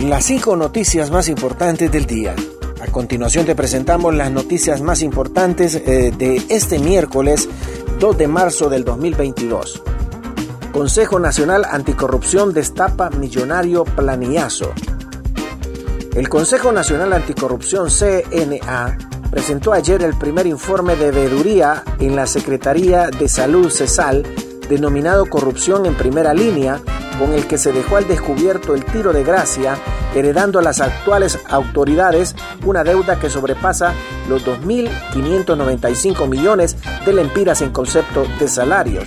las cinco noticias más importantes del día. A continuación te presentamos las noticias más importantes eh, de este miércoles 2 de marzo del 2022. Consejo Nacional Anticorrupción destapa millonario planillazo. El Consejo Nacional Anticorrupción CNA presentó ayer el primer informe de veeduría en la Secretaría de Salud CESAL denominado Corrupción en Primera Línea con el que se dejó al descubierto el tiro de gracia, heredando a las actuales autoridades una deuda que sobrepasa los 2.595 millones de lempiras en concepto de salarios.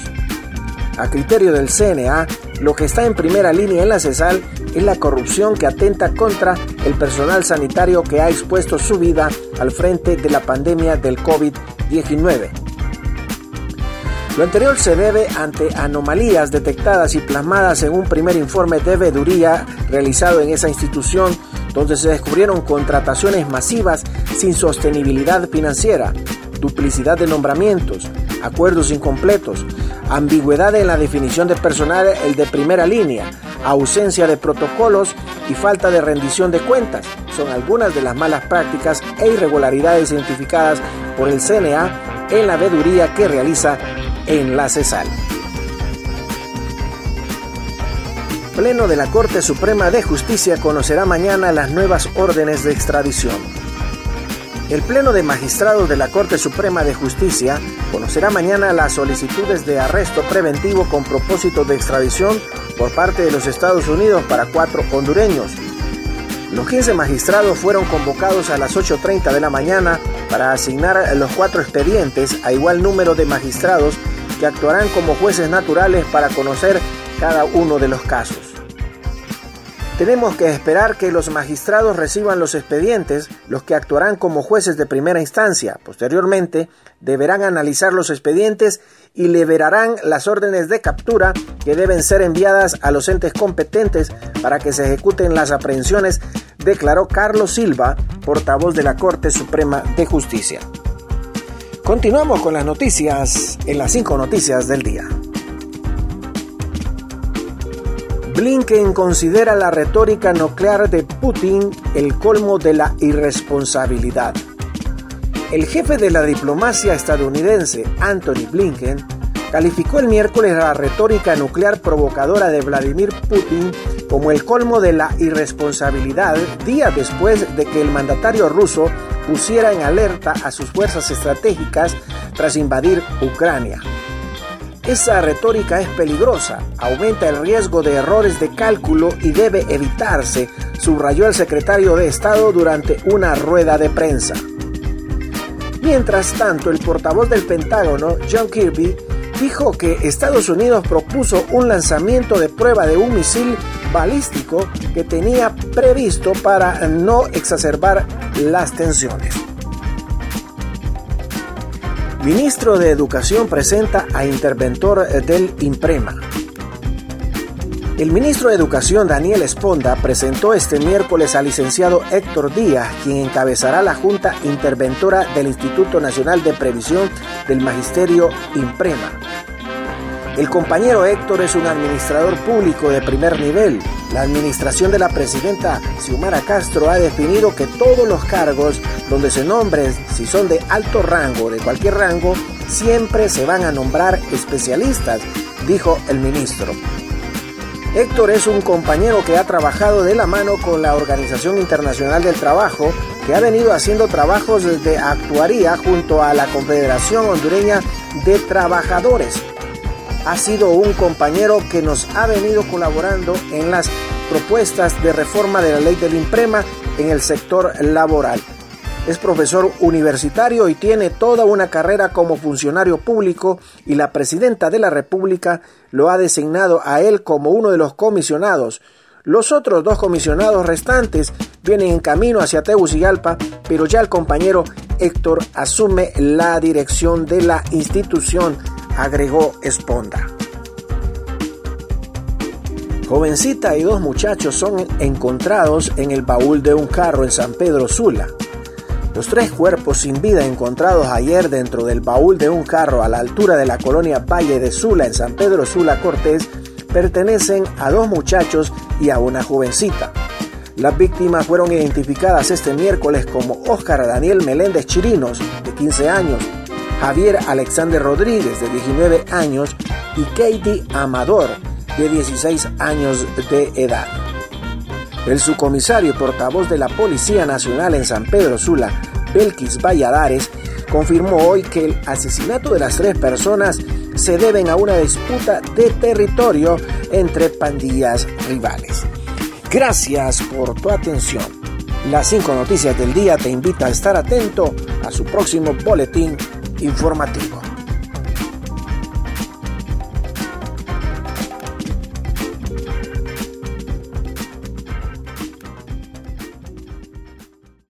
A criterio del CNA, lo que está en primera línea en la CESAL es la corrupción que atenta contra el personal sanitario que ha expuesto su vida al frente de la pandemia del COVID-19. Lo anterior se debe ante anomalías detectadas y plasmadas en un primer informe de veeduría realizado en esa institución, donde se descubrieron contrataciones masivas sin sostenibilidad financiera, duplicidad de nombramientos, acuerdos incompletos, ambigüedad en la definición de personal el de primera línea, ausencia de protocolos y falta de rendición de cuentas. Son algunas de las malas prácticas e irregularidades identificadas por el CNA en la veeduría que realiza en la CESAL. Pleno de la Corte Suprema de Justicia conocerá mañana las nuevas órdenes de extradición. El Pleno de Magistrados de la Corte Suprema de Justicia conocerá mañana las solicitudes de arresto preventivo con propósito de extradición por parte de los Estados Unidos para cuatro hondureños. Los 15 magistrados fueron convocados a las 8.30 de la mañana para asignar los cuatro expedientes a igual número de magistrados que actuarán como jueces naturales para conocer cada uno de los casos. Tenemos que esperar que los magistrados reciban los expedientes, los que actuarán como jueces de primera instancia. Posteriormente, deberán analizar los expedientes y liberarán las órdenes de captura que deben ser enviadas a los entes competentes para que se ejecuten las aprehensiones, declaró Carlos Silva, portavoz de la Corte Suprema de Justicia. Continuamos con las noticias en las cinco noticias del día. Blinken considera la retórica nuclear de Putin el colmo de la irresponsabilidad. El jefe de la diplomacia estadounidense, Anthony Blinken, calificó el miércoles la retórica nuclear provocadora de Vladimir Putin como el colmo de la irresponsabilidad días después de que el mandatario ruso pusiera en alerta a sus fuerzas estratégicas tras invadir Ucrania. Esa retórica es peligrosa, aumenta el riesgo de errores de cálculo y debe evitarse, subrayó el secretario de Estado durante una rueda de prensa. Mientras tanto, el portavoz del Pentágono, John Kirby, dijo que Estados Unidos propuso un lanzamiento de prueba de un misil balístico que tenía previsto para no exacerbar las tensiones. Ministro de Educación presenta a interventor del IMPREMA. El ministro de Educación Daniel Esponda presentó este miércoles al licenciado Héctor Díaz, quien encabezará la Junta Interventora del Instituto Nacional de Previsión del Magisterio IMPREMA. El compañero Héctor es un administrador público de primer nivel. La administración de la presidenta Xiomara Castro ha definido que todos los cargos donde se nombren, si son de alto rango de cualquier rango, siempre se van a nombrar especialistas, dijo el ministro. Héctor es un compañero que ha trabajado de la mano con la Organización Internacional del Trabajo, que ha venido haciendo trabajos de actuaría junto a la Confederación Hondureña de Trabajadores. Ha sido un compañero que nos ha venido colaborando en las propuestas de reforma de la ley del IMPREMA en el sector laboral. Es profesor universitario y tiene toda una carrera como funcionario público y la presidenta de la República lo ha designado a él como uno de los comisionados. Los otros dos comisionados restantes vienen en camino hacia Tegucigalpa, pero ya el compañero Héctor asume la dirección de la institución, agregó Esponda. Jovencita y dos muchachos son encontrados en el baúl de un carro en San Pedro Sula. Los tres cuerpos sin vida encontrados ayer dentro del baúl de un carro a la altura de la colonia Valle de Sula en San Pedro Sula Cortés pertenecen a dos muchachos y a una jovencita. Las víctimas fueron identificadas este miércoles como Óscar Daniel Meléndez Chirinos, de 15 años, Javier Alexander Rodríguez, de 19 años, y Katie Amador, de 16 años de edad. El subcomisario y portavoz de la Policía Nacional en San Pedro Sula, Belkis Valladares, confirmó hoy que el asesinato de las tres personas se deben a una disputa de territorio entre pandillas rivales. Gracias por tu atención. Las cinco noticias del día te invita a estar atento a su próximo boletín informativo.